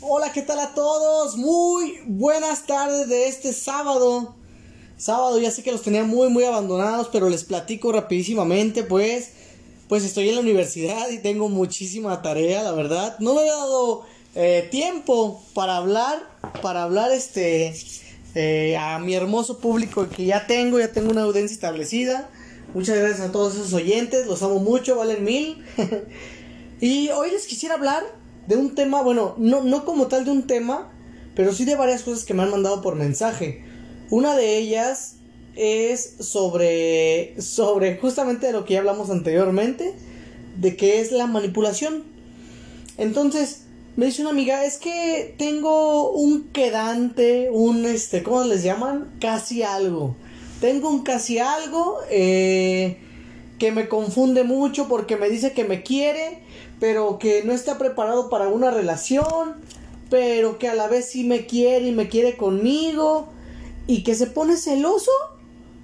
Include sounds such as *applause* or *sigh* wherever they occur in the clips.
Hola, ¿qué tal a todos? Muy buenas tardes de este sábado. Sábado, ya sé que los tenía muy, muy abandonados, pero les platico rapidísimamente, pues, pues estoy en la universidad y tengo muchísima tarea, la verdad. No me he dado eh, tiempo para hablar, para hablar, este, eh, a mi hermoso público que ya tengo, ya tengo una audiencia establecida. Muchas gracias a todos esos oyentes, los amo mucho, valen mil. *laughs* y hoy les quisiera hablar de un tema, bueno, no, no como tal de un tema, pero sí de varias cosas que me han mandado por mensaje. Una de ellas es sobre, sobre justamente de lo que ya hablamos anteriormente, de que es la manipulación. Entonces, me dice una amiga, es que tengo un quedante, un, este, ¿cómo les llaman? Casi algo. Tengo un casi algo, eh, que me confunde mucho porque me dice que me quiere, pero que no está preparado para una relación, pero que a la vez sí me quiere y me quiere conmigo, y que se pone celoso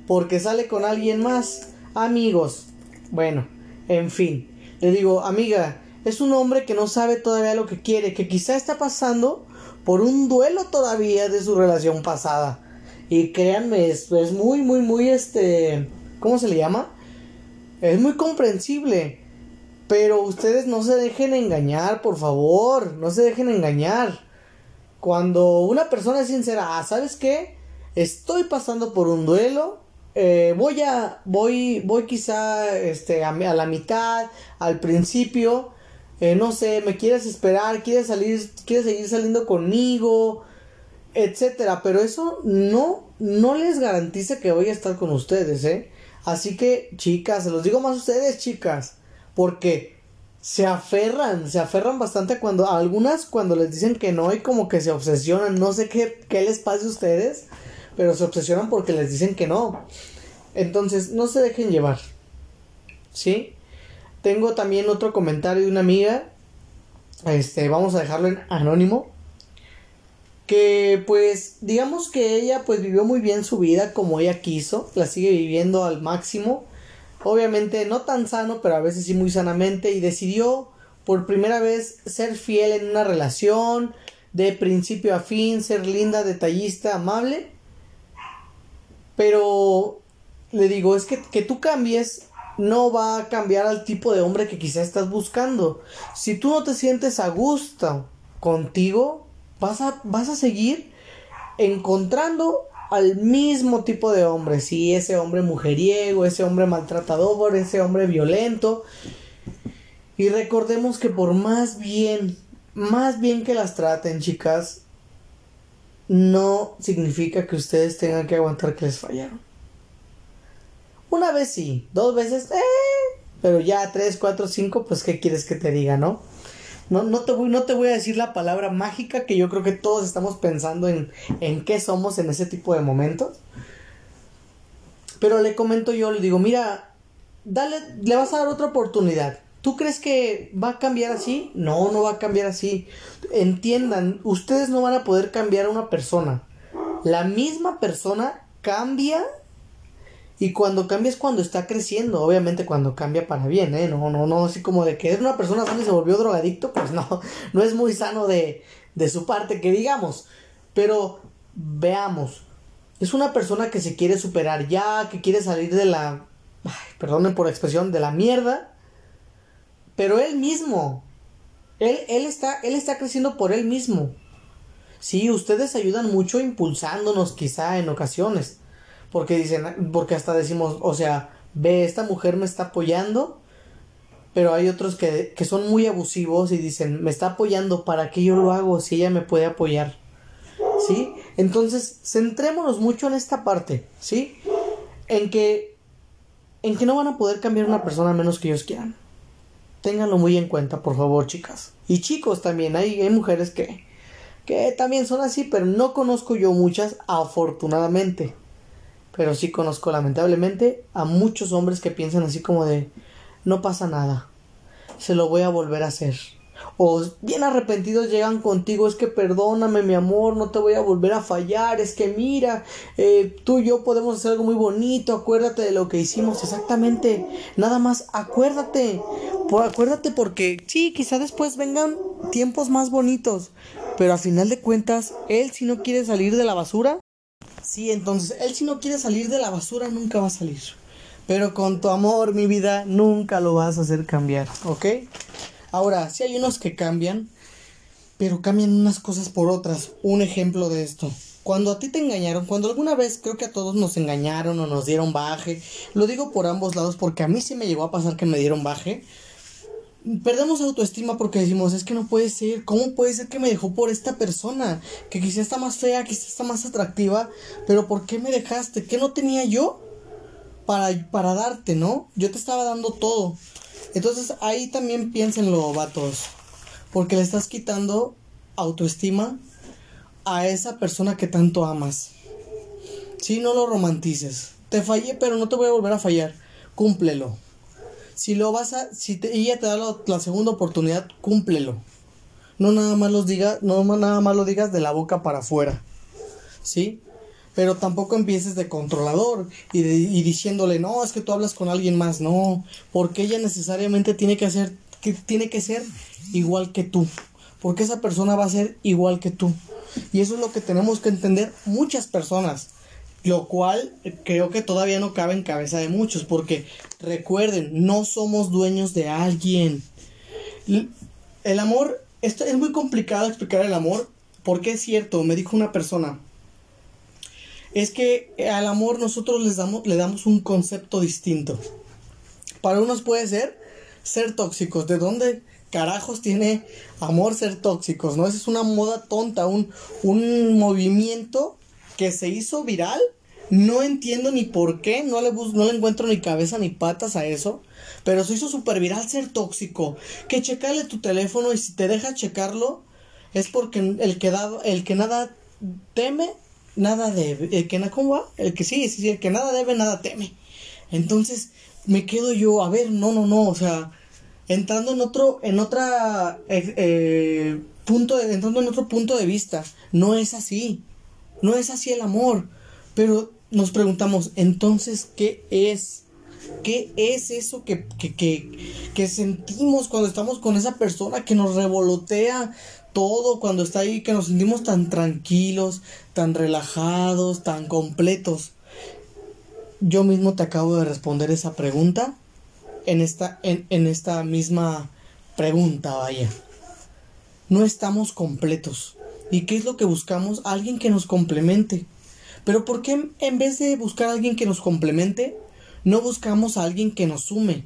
porque sale con alguien más. Amigos, bueno, en fin, le digo, amiga, es un hombre que no sabe todavía lo que quiere, que quizá está pasando por un duelo todavía de su relación pasada. Y créanme, es, es muy, muy, muy, este, ¿cómo se le llama? Es muy comprensible. Pero ustedes no se dejen engañar, por favor, no se dejen engañar. Cuando una persona es sincera, ah, ¿sabes qué? Estoy pasando por un duelo, eh, voy a, voy, voy quizá, este, a, a la mitad, al principio, eh, no sé, me quieres esperar, quieres salir, quieres seguir saliendo conmigo, etcétera, pero eso no, no les garantiza que voy a estar con ustedes, eh. Así que, chicas, se los digo más a ustedes, chicas porque se aferran, se aferran bastante cuando algunas cuando les dicen que no y como que se obsesionan, no sé qué, qué les pasa a ustedes, pero se obsesionan porque les dicen que no. Entonces, no se dejen llevar. ¿Sí? Tengo también otro comentario de una amiga. Este, vamos a dejarlo en anónimo. Que pues, digamos que ella pues vivió muy bien su vida como ella quiso. La sigue viviendo al máximo obviamente no tan sano, pero a veces sí muy sanamente, y decidió por primera vez ser fiel en una relación, de principio a fin, ser linda, detallista, amable. Pero le digo, es que, que tú cambies no va a cambiar al tipo de hombre que quizás estás buscando. Si tú no te sientes a gusto contigo, vas a, vas a seguir encontrando al mismo tipo de hombre, sí, ese hombre mujeriego, ese hombre maltratador, ese hombre violento. Y recordemos que por más bien, más bien que las traten, chicas, no significa que ustedes tengan que aguantar que les fallaron. Una vez sí, dos veces, eh, pero ya tres, cuatro, cinco, pues qué quieres que te diga, ¿no? No, no, te voy, no te voy a decir la palabra mágica que yo creo que todos estamos pensando en, en qué somos en ese tipo de momentos. Pero le comento yo, le digo, mira, dale, le vas a dar otra oportunidad. ¿Tú crees que va a cambiar así? No, no va a cambiar así. Entiendan, ustedes no van a poder cambiar a una persona. La misma persona cambia y cuando cambia es cuando está creciendo, obviamente cuando cambia para bien, ¿eh? No, no, no, así como de que es una persona sana y se volvió drogadicto, pues no, *laughs* no es muy sano de, de su parte, que digamos. Pero veamos, es una persona que se quiere superar ya, que quiere salir de la, ay, perdonen por la expresión, de la mierda. Pero él mismo, él, él, está, él está creciendo por él mismo. Sí, ustedes ayudan mucho impulsándonos quizá en ocasiones porque dicen, porque hasta decimos, o sea, ve, esta mujer me está apoyando, pero hay otros que, que son muy abusivos y dicen, me está apoyando, ¿para qué yo lo hago si ella me puede apoyar? ¿Sí? Entonces, centrémonos mucho en esta parte, ¿sí? En que, en que no van a poder cambiar una persona a menos que ellos quieran. Ténganlo muy en cuenta, por favor, chicas. Y chicos también, hay, hay mujeres que, que también son así, pero no conozco yo muchas, afortunadamente pero sí conozco lamentablemente a muchos hombres que piensan así como de no pasa nada, se lo voy a volver a hacer. O bien arrepentidos llegan contigo, es que perdóname mi amor, no te voy a volver a fallar, es que mira, eh, tú y yo podemos hacer algo muy bonito, acuérdate de lo que hicimos exactamente, nada más acuérdate, acuérdate porque sí, quizá después vengan tiempos más bonitos, pero a final de cuentas, él si no quiere salir de la basura, sí, entonces, él si no quiere salir de la basura, nunca va a salir. Pero con tu amor, mi vida, nunca lo vas a hacer cambiar, ¿ok? Ahora, si hay unos que cambian, pero cambian unas cosas por otras. Un ejemplo de esto. Cuando a ti te engañaron, cuando alguna vez creo que a todos nos engañaron o nos dieron baje, lo digo por ambos lados porque a mí sí me llegó a pasar que me dieron baje. Perdemos autoestima porque decimos, es que no puede ser, ¿cómo puede ser que me dejó por esta persona? Que quizá está más fea, quizá está más atractiva, pero ¿por qué me dejaste? ¿Qué no tenía yo para, para darte, no? Yo te estaba dando todo. Entonces ahí también piénsenlo, vatos. Porque le estás quitando autoestima a esa persona que tanto amas. Si no lo romantices. Te fallé, pero no te voy a volver a fallar. Cúmplelo. Si lo vas a, si ella te da la, segunda oportunidad, cúmplelo. No nada más los digas, no nada más lo digas de la boca para afuera. ¿Sí? Pero tampoco empieces de controlador y, y diciéndole, no, es que tú hablas con alguien más, no, porque ella necesariamente tiene que hacer, que tiene que ser igual que tú, porque esa persona va a ser igual que tú. Y eso es lo que tenemos que entender muchas personas, lo cual creo que todavía no cabe en cabeza de muchos, porque recuerden, no somos dueños de alguien. El amor, esto es muy complicado explicar el amor, porque es cierto, me dijo una persona, es que al amor nosotros les damos, le damos un concepto distinto. Para unos puede ser ser tóxicos. ¿De dónde carajos tiene amor ser tóxicos? ¿No? Esa es una moda tonta, un, un movimiento que se hizo viral. No entiendo ni por qué, no le, no le encuentro ni cabeza ni patas a eso. Pero se hizo súper viral ser tóxico. Que checarle tu teléfono y si te deja checarlo, es porque el que, da, el que nada teme, nada debe. El que, ¿Cómo va? El que sí, el que nada debe, nada teme. Entonces me quedo yo, a ver, no, no, no, o sea, entrando en otro, en otra eh, eh, punto, entrando en otro punto de vista, no es así, no es así el amor, pero nos preguntamos, entonces, ¿qué es? ¿Qué es eso que, que, que, sentimos cuando estamos con esa persona que nos revolotea todo cuando está ahí, que nos sentimos tan tranquilos, tan relajados, tan completos. Yo mismo te acabo de responder esa pregunta en esta, en, en esta misma pregunta, vaya. No estamos completos. ¿Y qué es lo que buscamos? Alguien que nos complemente. Pero ¿por qué en vez de buscar a alguien que nos complemente, no buscamos a alguien que nos sume?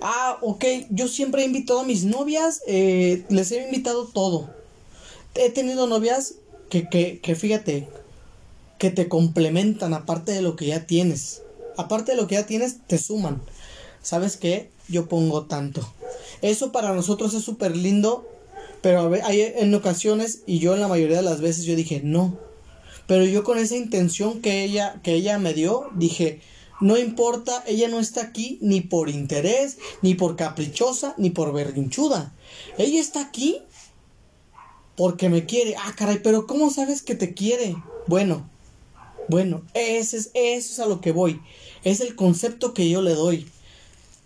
Ah, ok, yo siempre he invitado a mis novias, eh, les he invitado todo. He tenido novias que, que, que fíjate, que te complementan aparte de lo que ya tienes. Aparte de lo que ya tienes, te suman. ¿Sabes qué? Yo pongo tanto. Eso para nosotros es súper lindo, pero hay en ocasiones, y yo en la mayoría de las veces, yo dije, no. Pero yo con esa intención que ella, que ella me dio, dije, no importa, ella no está aquí ni por interés, ni por caprichosa, ni por berrinchuda. Ella está aquí porque me quiere. Ah, caray, pero ¿cómo sabes que te quiere? Bueno, bueno, ese es, eso es a lo que voy. Es el concepto que yo le doy.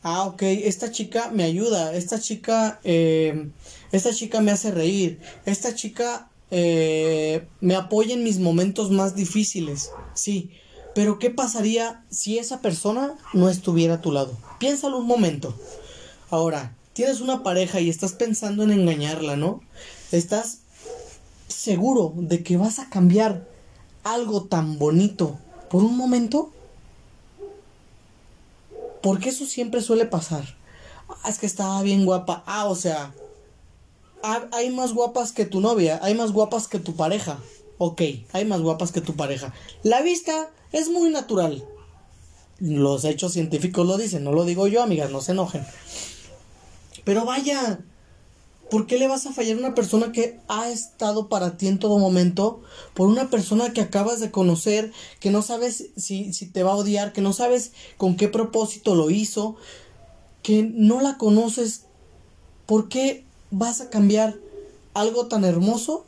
Ah, ok, esta chica me ayuda, esta chica, eh, esta chica me hace reír, esta chica eh, me apoya en mis momentos más difíciles, sí, pero ¿qué pasaría si esa persona no estuviera a tu lado? Piénsalo un momento. Ahora, tienes una pareja y estás pensando en engañarla, ¿no? Estás seguro de que vas a cambiar algo tan bonito por un momento. Porque eso siempre suele pasar. Ah, es que estaba bien guapa. Ah, o sea, hay más guapas que tu novia, hay más guapas que tu pareja. Ok, hay más guapas que tu pareja. La vista es muy natural. Los hechos científicos lo dicen, no lo digo yo, amigas, no se enojen. Pero vaya, ¿por qué le vas a fallar a una persona que ha estado para ti en todo momento? Por una persona que acabas de conocer, que no sabes si, si te va a odiar, que no sabes con qué propósito lo hizo, que no la conoces. ¿Por qué vas a cambiar algo tan hermoso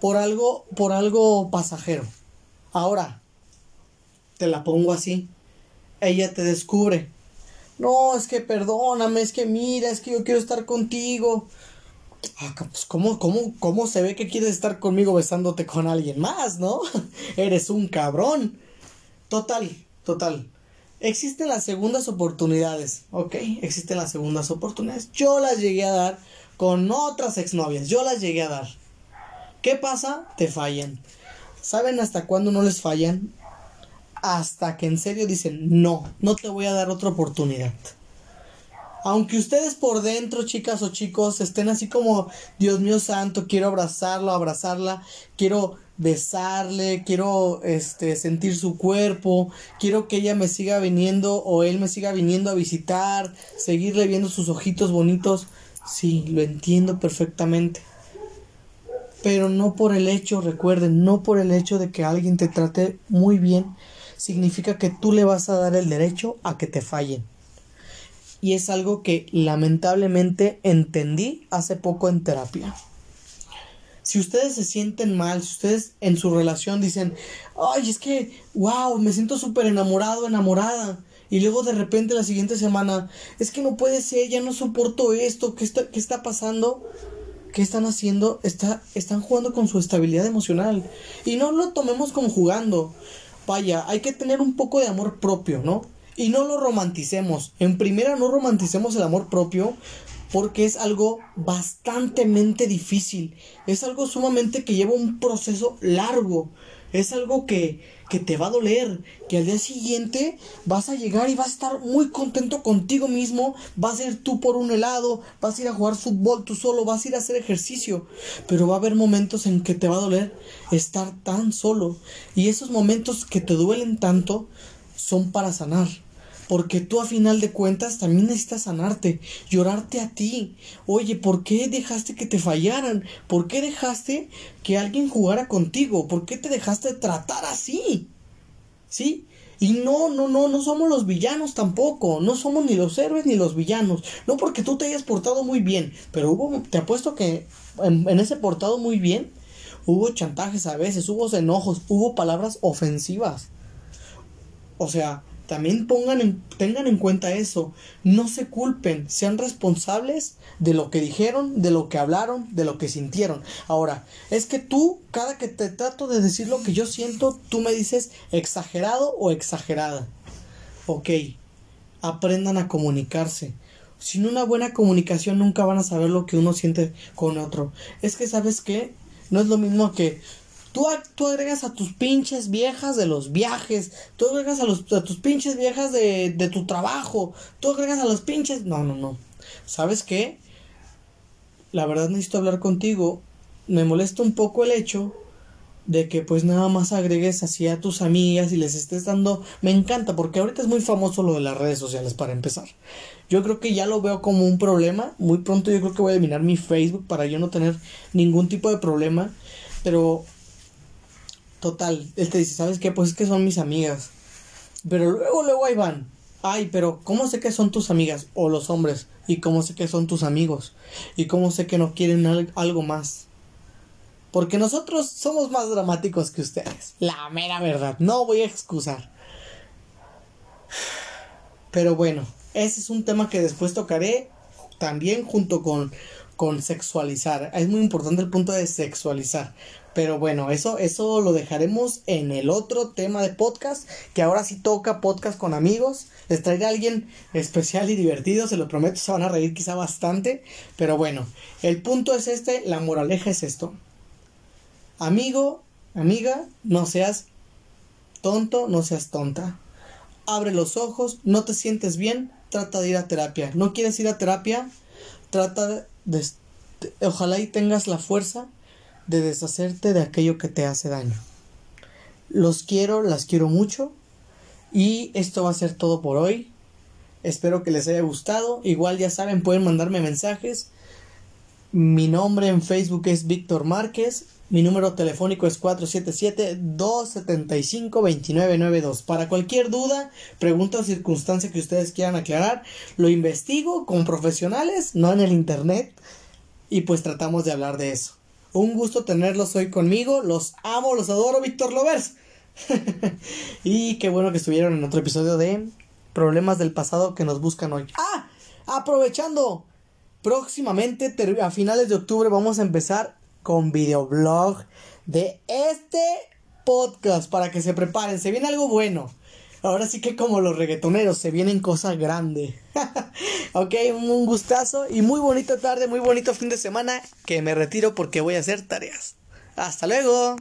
por algo, por algo pasajero? Ahora, te la pongo así. Ella te descubre. No, es que perdóname, es que mira, es que yo quiero estar contigo. Ah, pues ¿cómo, cómo, ¿cómo se ve que quieres estar conmigo besándote con alguien más, no? *laughs* Eres un cabrón. Total, total. Existen las segundas oportunidades, ¿ok? Existen las segundas oportunidades. Yo las llegué a dar con otras exnovias, yo las llegué a dar. ¿Qué pasa? Te fallan. ¿Saben hasta cuándo no les fallan? Hasta que en serio dicen, no, no te voy a dar otra oportunidad. Aunque ustedes por dentro, chicas o chicos, estén así como, Dios mío santo, quiero abrazarlo, abrazarla, quiero besarle, quiero este sentir su cuerpo, quiero que ella me siga viniendo o él me siga viniendo a visitar, seguirle viendo sus ojitos bonitos. Sí, lo entiendo perfectamente. Pero no por el hecho, recuerden, no por el hecho de que alguien te trate muy bien, significa que tú le vas a dar el derecho a que te fallen. Y es algo que lamentablemente entendí hace poco en terapia. Si ustedes se sienten mal, si ustedes en su relación dicen, ay, es que, wow, me siento súper enamorado, enamorada. Y luego de repente la siguiente semana, es que no puede ser, ya no soporto esto, ¿qué está, qué está pasando? ¿Qué están haciendo? Está, están jugando con su estabilidad emocional. Y no lo tomemos como jugando. Vaya, hay que tener un poco de amor propio, ¿no? Y no lo romanticemos. En primera, no romanticemos el amor propio porque es algo bastantemente difícil, es algo sumamente que lleva un proceso largo, es algo que, que te va a doler, que al día siguiente vas a llegar y vas a estar muy contento contigo mismo, vas a ir tú por un helado, vas a ir a jugar fútbol tú solo, vas a ir a hacer ejercicio, pero va a haber momentos en que te va a doler estar tan solo. Y esos momentos que te duelen tanto son para sanar porque tú a final de cuentas también necesitas sanarte, llorarte a ti. Oye, ¿por qué dejaste que te fallaran? ¿Por qué dejaste que alguien jugara contigo? ¿Por qué te dejaste tratar así? ¿Sí? Y no, no, no, no somos los villanos tampoco. No somos ni los héroes ni los villanos. No porque tú te hayas portado muy bien. Pero hubo, te apuesto que en, en ese portado muy bien, hubo chantajes a veces, hubo enojos, hubo palabras ofensivas. O sea, también pongan en, tengan en cuenta eso. No se culpen, sean responsables de lo que dijeron, de lo que hablaron, de lo que sintieron. Ahora, es que tú, cada que te trato de decir lo que yo siento, tú me dices exagerado o exagerada. Ok, aprendan a comunicarse. Sin una buena comunicación nunca van a saber lo que uno siente con otro. Es que, ¿sabes qué? No es lo mismo que Tú, agregas a tus pinches viejas de los viajes. Tú agregas a, los, a tus pinches viejas de, de tu trabajo. Tú agregas a los pinches... No, no, no. ¿Sabes qué? La verdad necesito hablar contigo. Me molesta un poco el hecho de que pues nada más agregues así a tus amigas y les estés dando... Me encanta porque ahorita es muy famoso lo de las redes sociales para empezar. Yo creo que ya lo veo como un problema. Muy pronto yo creo que voy a eliminar mi Facebook para yo no tener ningún tipo de problema. Pero Total, él te dice, ¿sabes qué? Pues es que son mis amigas. Pero luego, luego ahí van. Ay, pero ¿cómo sé que son tus amigas? O los hombres. ¿Y cómo sé que son tus amigos? ¿Y cómo sé que no quieren algo más? Porque nosotros somos más dramáticos que ustedes. La mera verdad. No voy a excusar. Pero bueno, ese es un tema que después tocaré también junto con, con sexualizar. Es muy importante el punto de sexualizar. Pero bueno, eso, eso lo dejaremos en el otro tema de podcast, que ahora sí toca podcast con amigos. Les traeré a alguien especial y divertido, se lo prometo, se van a reír quizá bastante. Pero bueno, el punto es este, la moraleja es esto. Amigo, amiga, no seas tonto, no seas tonta. Abre los ojos, no te sientes bien, trata de ir a terapia. ¿No quieres ir a terapia? Trata de... Ojalá y tengas la fuerza de deshacerte de aquello que te hace daño. Los quiero, las quiero mucho y esto va a ser todo por hoy. Espero que les haya gustado. Igual ya saben, pueden mandarme mensajes. Mi nombre en Facebook es Víctor Márquez. Mi número telefónico es 477-275-2992. Para cualquier duda, pregunta o circunstancia que ustedes quieran aclarar, lo investigo con profesionales, no en el internet, y pues tratamos de hablar de eso. Un gusto tenerlos hoy conmigo. Los amo, los adoro, Víctor Lovers. *laughs* y qué bueno que estuvieron en otro episodio de Problemas del pasado que nos buscan hoy. Ah, aprovechando. próximamente, a finales de octubre, vamos a empezar con videoblog de este podcast para que se preparen. Se viene algo bueno. Ahora sí que como los reggaetoneros, se vienen cosas grandes. *laughs* ok, un gustazo y muy bonita tarde, muy bonito fin de semana que me retiro porque voy a hacer tareas. Hasta luego.